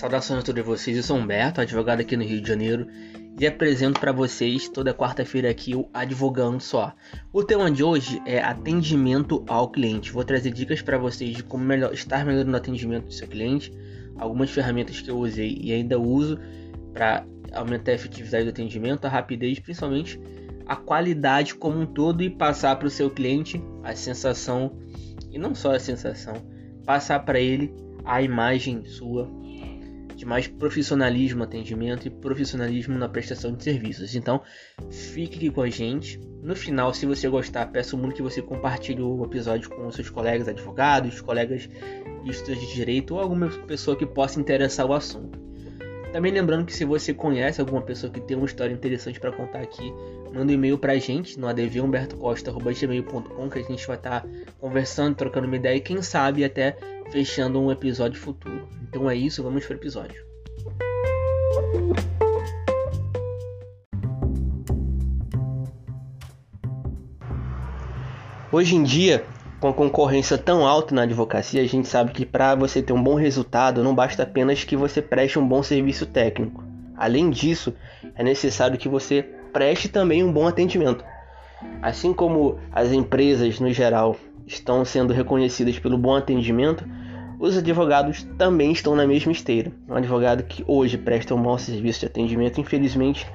Saudações a todos vocês, eu sou Humberto, advogado aqui no Rio de Janeiro e apresento para vocês toda quarta-feira aqui o Advogando Só. O tema de hoje é atendimento ao cliente. Vou trazer dicas para vocês de como melhor, estar melhor no atendimento do seu cliente, algumas ferramentas que eu usei e ainda uso para aumentar a efetividade do atendimento, a rapidez, principalmente a qualidade como um todo e passar para o seu cliente a sensação e não só a sensação, passar para ele a imagem sua de mais profissionalismo no atendimento e profissionalismo na prestação de serviços. Então, fique com a gente. No final, se você gostar, peço muito que você compartilhe o episódio com seus colegas advogados, colegas de de direito ou alguma pessoa que possa interessar o assunto. Também lembrando que se você conhece alguma pessoa que tem uma história interessante para contar aqui, manda um e-mail para a gente no advhumbertocosta.gmail.com que a gente vai estar tá conversando, trocando uma ideia e quem sabe até fechando um episódio futuro. Então é isso, vamos para o episódio. Hoje em dia, com a concorrência tão alta na advocacia, a gente sabe que para você ter um bom resultado não basta apenas que você preste um bom serviço técnico. Além disso, é necessário que você preste também um bom atendimento. Assim como as empresas no geral estão sendo reconhecidas pelo bom atendimento, os advogados também estão na mesma esteira. Um advogado que hoje presta um bom serviço de atendimento, infelizmente,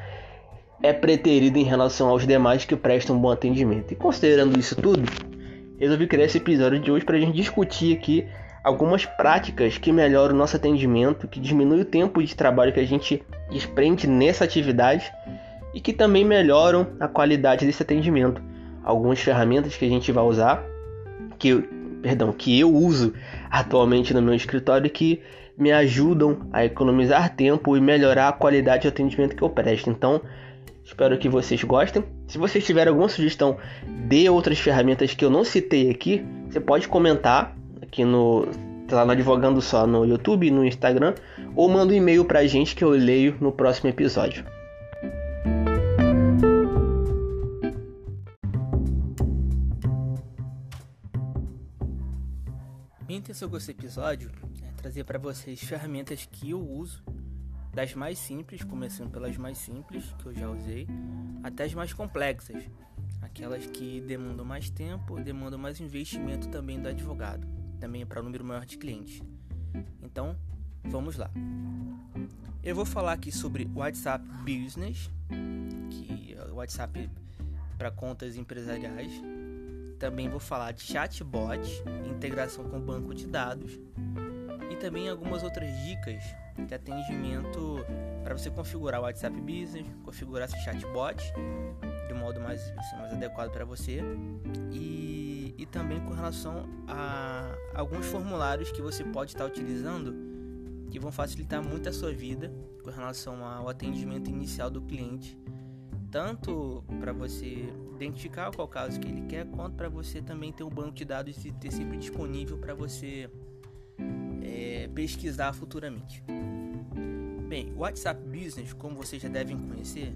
é preterido em relação aos demais que prestam um bom atendimento. E considerando isso tudo, resolvi criar esse episódio de hoje para a gente discutir aqui algumas práticas que melhoram o nosso atendimento, que diminuem o tempo de trabalho que a gente desprende nessa atividade e que também melhoram a qualidade desse atendimento. Algumas ferramentas que a gente vai usar, que, perdão, que eu uso atualmente no meu escritório que me ajudam a economizar tempo e melhorar a qualidade de atendimento que eu presto. Então, Espero que vocês gostem. Se vocês tiverem alguma sugestão de outras ferramentas que eu não citei aqui, você pode comentar aqui no lá no Advogando Só no YouTube, no Instagram, ou manda um e-mail pra gente que eu leio no próximo episódio. Intenção com esse episódio é trazer para vocês ferramentas que eu uso das mais simples, começando pelas mais simples que eu já usei, até as mais complexas, aquelas que demandam mais tempo, demandam mais investimento também do advogado, também para um número maior de clientes. Então, vamos lá. Eu vou falar aqui sobre WhatsApp Business, que é o WhatsApp para contas empresariais. Também vou falar de chatbot, integração com banco de dados e também algumas outras dicas de atendimento para você configurar o WhatsApp Business, configurar esse chatbot de modo mais, assim, mais adequado para você e, e também com relação a alguns formulários que você pode estar utilizando que vão facilitar muito a sua vida com relação ao atendimento inicial do cliente, tanto para você identificar qual caso que ele quer, quanto para você também ter um banco de dados e ter sempre disponível para você é, pesquisar futuramente. Bem, o WhatsApp Business, como vocês já devem conhecer,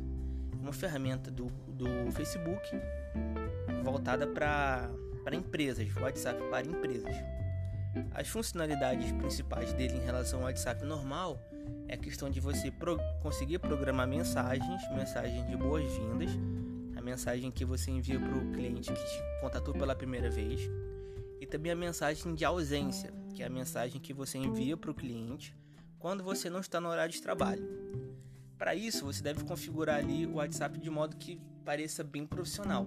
é uma ferramenta do, do Facebook voltada para empresas, WhatsApp para empresas. As funcionalidades principais dele em relação ao WhatsApp normal é a questão de você pro, conseguir programar mensagens, mensagens de boas-vindas, mensagem que você envia para o cliente que te contatou pela primeira vez, e também a mensagem de ausência, que é a mensagem que você envia para o cliente quando você não está no horário de trabalho. Para isso, você deve configurar ali o WhatsApp de modo que pareça bem profissional,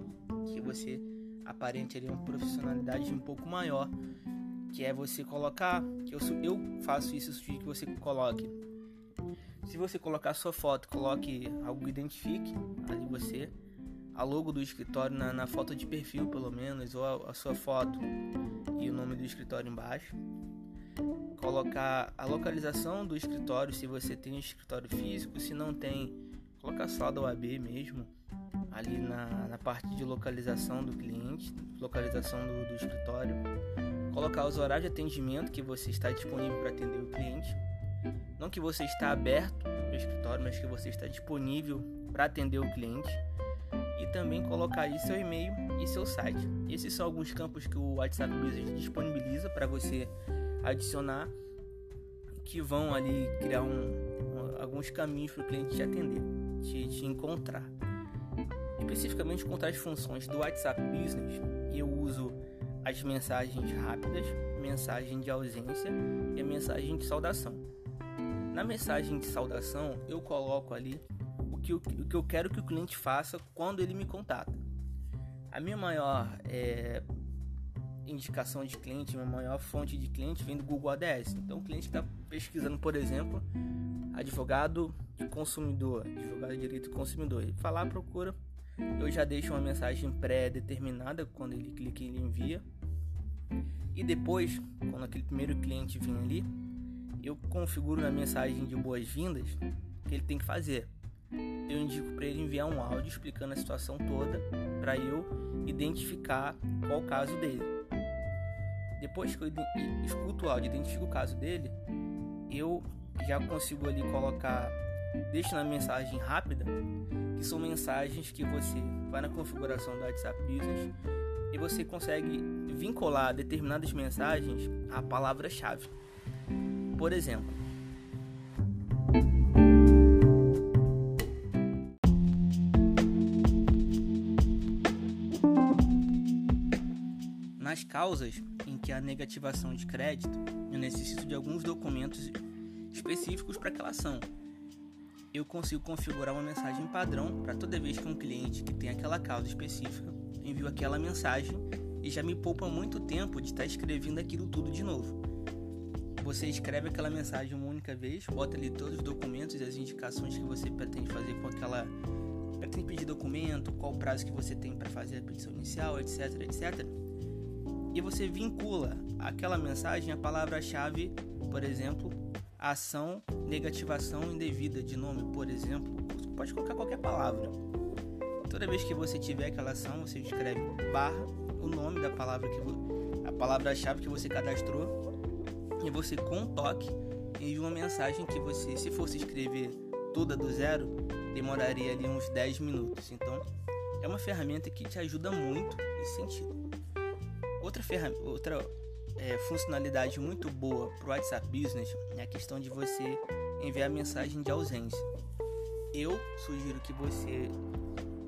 que você aparente ali uma profissionalidade um pouco maior, que é você colocar, que eu, eu faço isso, sugiro que você coloque. Se você colocar sua foto, coloque algo que identifique ali você, a logo do escritório na, na foto de perfil pelo menos, ou a, a sua foto e o nome do escritório embaixo. Colocar a localização do escritório, se você tem um escritório físico, se não tem, colocar só da OAB mesmo, ali na, na parte de localização do cliente, localização do, do escritório. Colocar os horários de atendimento que você está disponível para atender o cliente. Não que você está aberto no escritório, mas que você está disponível para atender o cliente e também colocar aí seu e-mail e seu site. Esses são alguns campos que o WhatsApp Business disponibiliza para você adicionar que vão ali criar um, um, alguns caminhos para o cliente te atender, te, te encontrar. Especificamente contra as funções do WhatsApp Business, eu uso as mensagens rápidas, mensagem de ausência e a mensagem de saudação. Na mensagem de saudação, eu coloco ali que, o que eu quero que o cliente faça quando ele me contata. A minha maior é, indicação de cliente, minha maior fonte de cliente vem do Google ADS. Então, o cliente está pesquisando, por exemplo, advogado de consumidor, advogado de direito do consumidor. Ele falar, procura, eu já deixo uma mensagem pré-determinada quando ele clica ele envia. E depois, quando aquele primeiro cliente vir ali, eu configuro na mensagem de boas-vindas que ele tem que fazer. Eu indico para ele enviar um áudio explicando a situação toda para eu identificar qual o caso dele. Depois que eu escuto o áudio e identifico o caso dele, eu já consigo ali colocar, deixo na mensagem rápida, que são mensagens que você vai na configuração do WhatsApp Business e você consegue vincular determinadas mensagens à palavra-chave. Por exemplo, causas que a negativação de crédito, eu necessito de alguns documentos específicos para aquela ação. Eu consigo configurar uma mensagem padrão para toda vez que um cliente que tem aquela causa específica envia aquela mensagem e já me poupa muito tempo de estar tá escrevendo aquilo tudo de novo. Você escreve aquela mensagem uma única vez, bota ali todos os documentos e as indicações que você pretende fazer com aquela pretende pedir documento, qual o prazo que você tem para fazer a petição inicial, etc, etc e você vincula aquela mensagem à palavra-chave, por exemplo, ação, negativação indevida de nome, por exemplo. Você pode colocar qualquer palavra. Toda vez que você tiver aquela ação, você escreve barra o nome da palavra que a palavra-chave que você cadastrou e você com um toque envia uma mensagem que você, se fosse escrever toda do zero, demoraria ali uns 10 minutos. Então, é uma ferramenta que te ajuda muito nesse sentido. Outra, outra é, funcionalidade muito boa para o WhatsApp Business é a questão de você enviar mensagem de ausência. Eu sugiro que você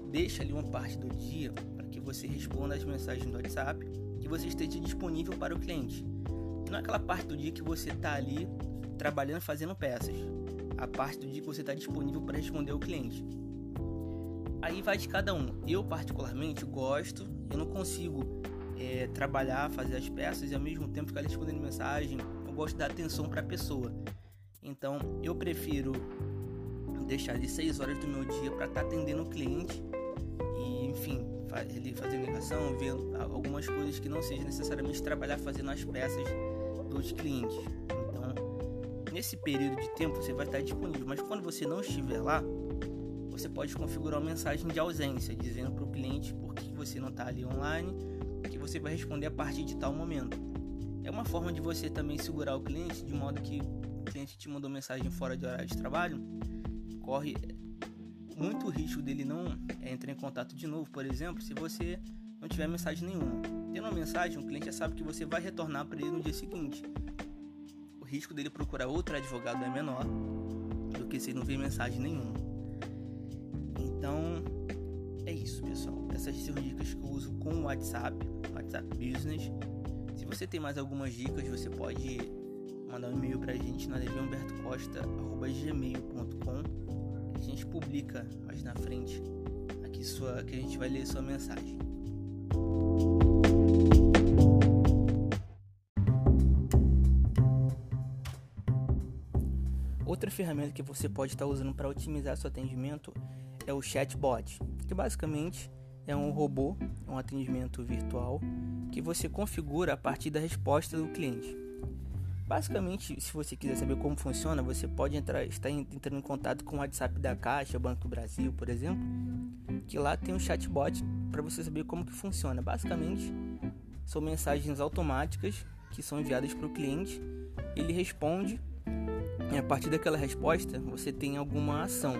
deixe ali uma parte do dia para que você responda as mensagens do WhatsApp que você esteja disponível para o cliente. Não é aquela parte do dia que você está ali trabalhando fazendo peças. A parte do dia que você está disponível para responder o cliente. Aí vai de cada um. Eu particularmente gosto, eu não consigo é, trabalhar, fazer as peças e ao mesmo tempo ficar respondendo mensagem. Eu gosto de dar atenção para a pessoa. Então eu prefiro deixar de 6 horas do meu dia para estar tá atendendo o cliente e, enfim, ele fazer ligação, ver algumas coisas que não seja necessariamente trabalhar fazendo as peças dos clientes. Então, nesse período de tempo você vai estar disponível, mas quando você não estiver lá, você pode configurar uma mensagem de ausência, dizendo para o cliente por que você não está ali online você vai responder a partir de tal momento. É uma forma de você também segurar o cliente de modo que o cliente te mandou mensagem fora de horário de trabalho, corre muito risco dele não é, entrar em contato de novo, por exemplo, se você não tiver mensagem nenhuma. Tendo uma mensagem, o cliente já sabe que você vai retornar para ele no dia seguinte. O risco dele procurar outro advogado é menor do que se ele não vê mensagem nenhuma. Então, é isso, pessoal. Essas são dicas que eu uso com o WhatsApp, WhatsApp Business. Se você tem mais algumas dicas, você pode mandar um e-mail pra gente na leviumbertocosta.gmail.com A gente publica mais na frente aqui sua, que a gente vai ler sua mensagem. Outra ferramenta que você pode estar usando para otimizar seu atendimento é o chatbot, que basicamente é um robô, um atendimento virtual que você configura a partir da resposta do cliente. Basicamente, se você quiser saber como funciona, você pode entrar, estar entrando em contato com o WhatsApp da Caixa, Banco do Brasil, por exemplo, que lá tem um chatbot para você saber como que funciona. Basicamente, são mensagens automáticas que são enviadas para o cliente, ele responde e a partir daquela resposta você tem alguma ação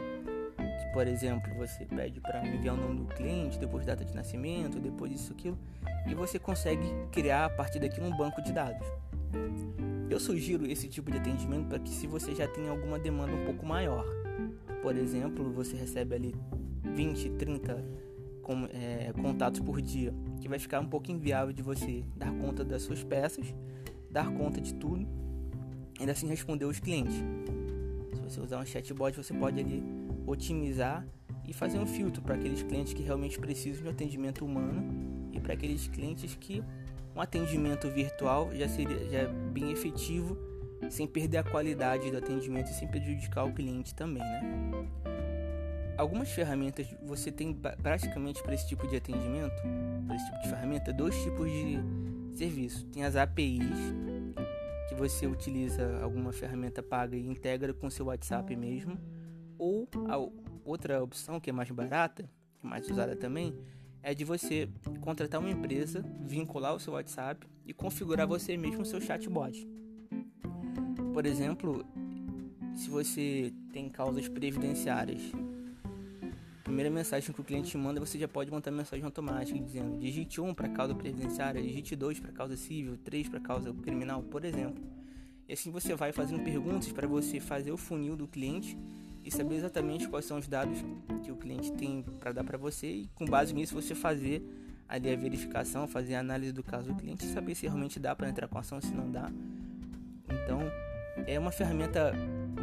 por exemplo, você pede para enviar o nome do cliente, depois data de nascimento, depois isso aquilo, e você consegue criar a partir daqui um banco de dados. Eu sugiro esse tipo de atendimento para que se você já tem alguma demanda um pouco maior. Por exemplo, você recebe ali 20, 30 com, é, contatos por dia, que vai ficar um pouco inviável de você dar conta das suas peças, dar conta de tudo e assim responder os clientes. Se você usar um chatbot, você pode ali otimizar e fazer um filtro para aqueles clientes que realmente precisam de um atendimento humano e para aqueles clientes que um atendimento virtual já seria já é bem efetivo, sem perder a qualidade do atendimento e sem prejudicar o cliente também, né? Algumas ferramentas você tem praticamente para esse tipo de atendimento, para esse tipo de ferramenta, dois tipos de serviço. Tem as APIs, que você utiliza alguma ferramenta paga e integra com seu WhatsApp mesmo, ou a outra opção que é mais barata, é mais usada também, é de você contratar uma empresa, vincular o seu WhatsApp e configurar você mesmo o seu chatbot. Por exemplo, se você tem causas previdenciárias, a primeira mensagem que o cliente manda, você já pode montar mensagem automática dizendo digite 1 para causa previdenciária, digite 2 para causa civil, 3 para causa criminal, por exemplo. E assim você vai fazendo perguntas para você fazer o funil do cliente e saber exatamente quais são os dados que o cliente tem para dar para você e com base nisso você fazer ali a verificação, fazer a análise do caso do cliente saber se realmente dá para entrar com ação, se não dá. Então, é uma ferramenta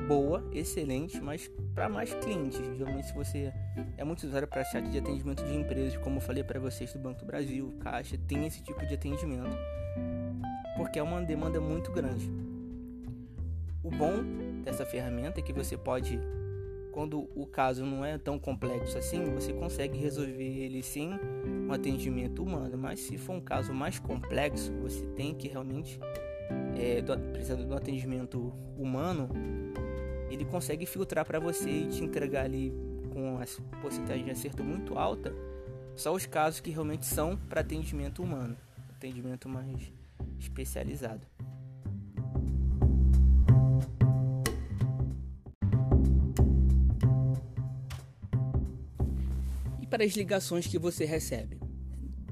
boa, excelente, mas para mais clientes. Geralmente, se você é muito usado para chat de atendimento de empresas, como eu falei para vocês do Banco do Brasil, Caixa, tem esse tipo de atendimento, porque é uma demanda muito grande. O bom dessa ferramenta é que você pode quando o caso não é tão complexo assim, você consegue resolver ele sem um atendimento humano. Mas se for um caso mais complexo, você tem que realmente é, do, um atendimento humano, ele consegue filtrar para você e te entregar ali com a porcentagem de acerto muito alta só os casos que realmente são para atendimento humano, atendimento mais especializado. Para as ligações que você recebe.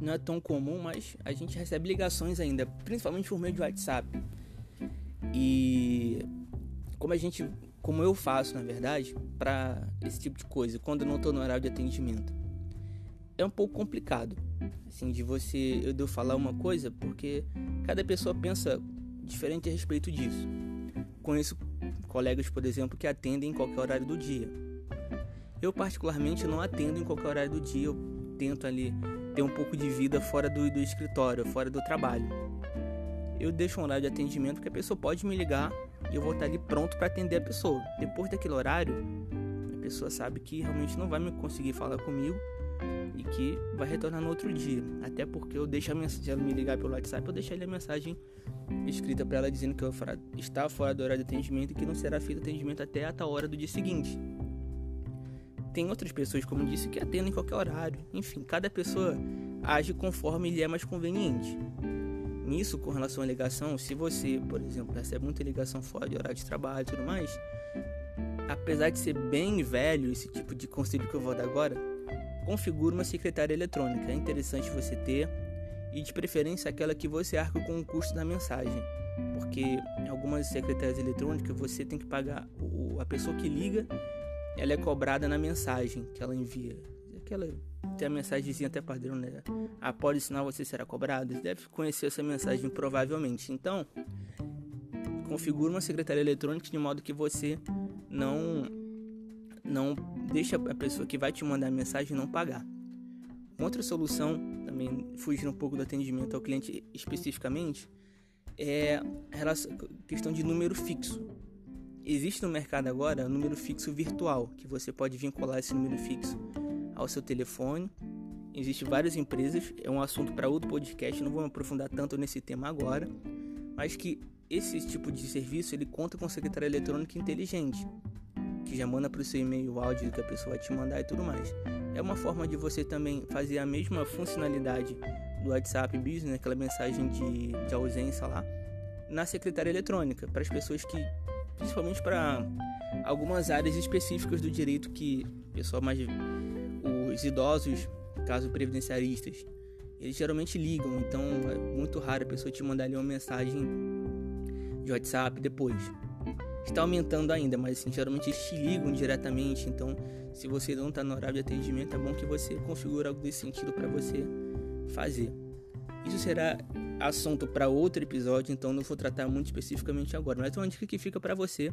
Não é tão comum, mas a gente recebe ligações ainda, principalmente por meio de WhatsApp. E como a gente, como eu faço, na verdade, para esse tipo de coisa, quando eu não estou no horário de atendimento, é um pouco complicado, assim, de você eu devo falar uma coisa, porque cada pessoa pensa diferente a respeito disso. Conheço colegas, por exemplo, que atendem em qualquer horário do dia eu, particularmente, não atendo em qualquer horário do dia. Eu tento ali ter um pouco de vida fora do, do escritório, fora do trabalho. Eu deixo um horário de atendimento que a pessoa pode me ligar e eu vou estar ali pronto para atender a pessoa. Depois daquele horário, a pessoa sabe que realmente não vai me conseguir falar comigo e que vai retornar no outro dia. Até porque eu deixo a mensagem, ela me ligar pelo WhatsApp, eu deixo ali a mensagem escrita para ela dizendo que eu está fora do horário de atendimento e que não será feito atendimento até a tal hora do dia seguinte. Tem outras pessoas, como disse, que atendem em qualquer horário. Enfim, cada pessoa age conforme lhe é mais conveniente. Nisso, com relação à ligação, se você, por exemplo, recebe muita ligação fora de horário de trabalho e tudo mais, apesar de ser bem velho esse tipo de conselho que eu vou dar agora, configure uma secretária eletrônica. É interessante você ter e de preferência aquela que você arca com o custo da mensagem, porque em algumas secretárias eletrônicas você tem que pagar a pessoa que liga ela é cobrada na mensagem que ela envia. Aquela tem a mensagenzinha até padrão, né? Após sinal você será cobrado. Você deve conhecer essa mensagem provavelmente. Então, configure uma secretária eletrônica de modo que você não não deixa a pessoa que vai te mandar a mensagem não pagar. Outra solução, também fugindo um pouco do atendimento ao cliente especificamente, é a questão de número fixo. Existe no mercado agora um número fixo virtual, que você pode vincular esse número fixo ao seu telefone. Existem várias empresas, é um assunto para outro podcast, não vou me aprofundar tanto nesse tema agora, mas que esse tipo de serviço ele conta com secretária eletrônica inteligente, que já manda para o seu e-mail o áudio que a pessoa vai te mandar e tudo mais. É uma forma de você também fazer a mesma funcionalidade do WhatsApp Business, aquela mensagem de, de ausência lá, na secretária eletrônica, para as pessoas que principalmente para algumas áreas específicas do direito que pessoal mais os idosos, caso previdenciaristas, eles geralmente ligam, então é muito raro a pessoa te mandar ali uma mensagem de WhatsApp depois. Está aumentando ainda, mas assim, geralmente eles te ligam diretamente, então se você não está no horário de atendimento, é bom que você configure algo desse sentido para você fazer. Isso será assunto para outro episódio, então não vou tratar muito especificamente agora, mas é uma dica que fica para você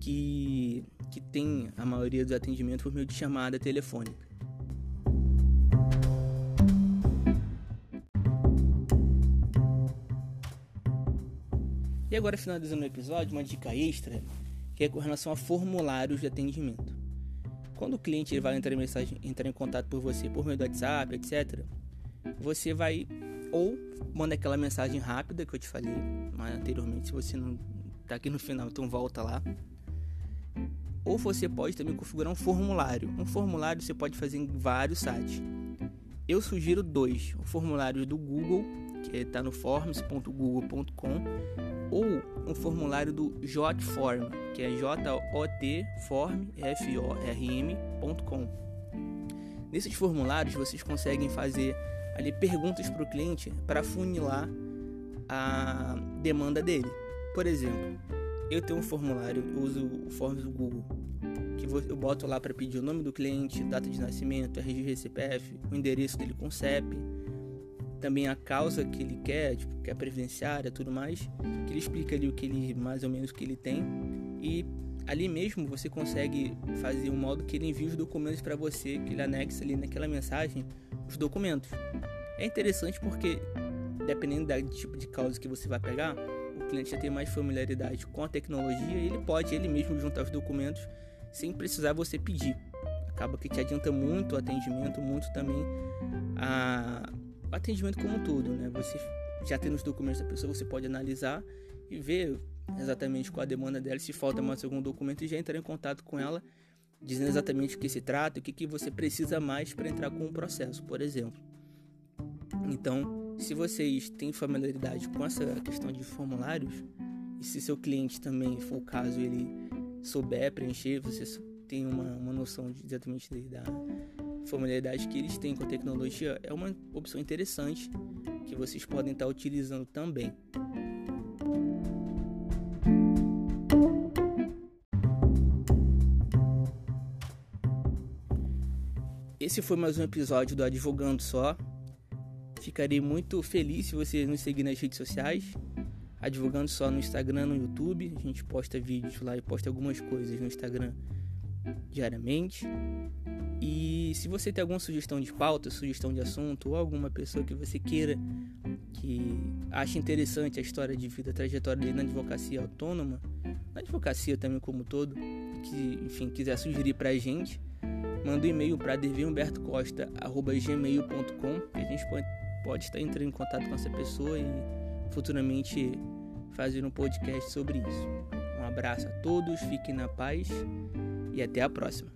que, que tem a maioria dos atendimentos por meio de chamada telefônica. E agora, finalizando o episódio, uma dica extra que é com relação a formulários de atendimento. Quando o cliente ele vai entrar em, mensagem, entrar em contato por você por meio do WhatsApp, etc., você vai ou manda aquela mensagem rápida que eu te falei anteriormente, se você não está aqui no final, então volta lá. Ou você pode também configurar um formulário. Um formulário você pode fazer em vários sites. Eu sugiro dois: o formulário do Google, que está no forms.google.com, ou um formulário do Jotform, que é J-O-T-Form-F-O-R-M.com. Nesses formulários vocês conseguem fazer ali perguntas para o cliente para funilar a demanda dele. Por exemplo, eu tenho um formulário, eu uso o Forms do Google, que eu boto lá para pedir o nome do cliente, data de nascimento, RG CPF, o endereço dele com CEP, também a causa que ele quer, tipo, que é previdenciária, tudo mais, que ele explica ali o que ele mais ou menos que ele tem e ali mesmo você consegue fazer um modo que ele envie os documentos para você, que ele anexa ali naquela mensagem os documentos. É interessante porque dependendo do tipo de causa que você vai pegar, o cliente já tem mais familiaridade com a tecnologia e ele pode ele mesmo juntar os documentos sem precisar você pedir. Acaba que te adianta muito o atendimento, muito também a atendimento como um todo, né? Você já tendo os documentos da pessoa, você pode analisar e ver exatamente qual a demanda dela, se falta mais algum documento e já entrar em contato com ela, dizendo exatamente o que se trata, o que, que você precisa mais para entrar com o processo, por exemplo. Então, se vocês têm familiaridade com essa questão de formulários, e se seu cliente também for o caso, ele souber preencher, você tem uma, uma noção de, exatamente da, familiaridade que eles têm com a tecnologia é uma opção interessante que vocês podem estar utilizando também. Esse foi mais um episódio do Advogando Só. Ficarei muito feliz se você nos seguir nas redes sociais. Advogando Só no Instagram, no YouTube. A gente posta vídeos lá e posta algumas coisas no Instagram diariamente. E se você tem alguma sugestão de pauta, sugestão de assunto, ou alguma pessoa que você queira que ache interessante a história de vida, a trajetória dele na advocacia autônoma, na advocacia também como todo, que enfim quiser sugerir pra gente, manda um e-mail para devihumbertocosta.gmail.com que a gente pode, pode estar entrando em contato com essa pessoa e futuramente fazer um podcast sobre isso. Um abraço a todos, fiquem na paz e até a próxima.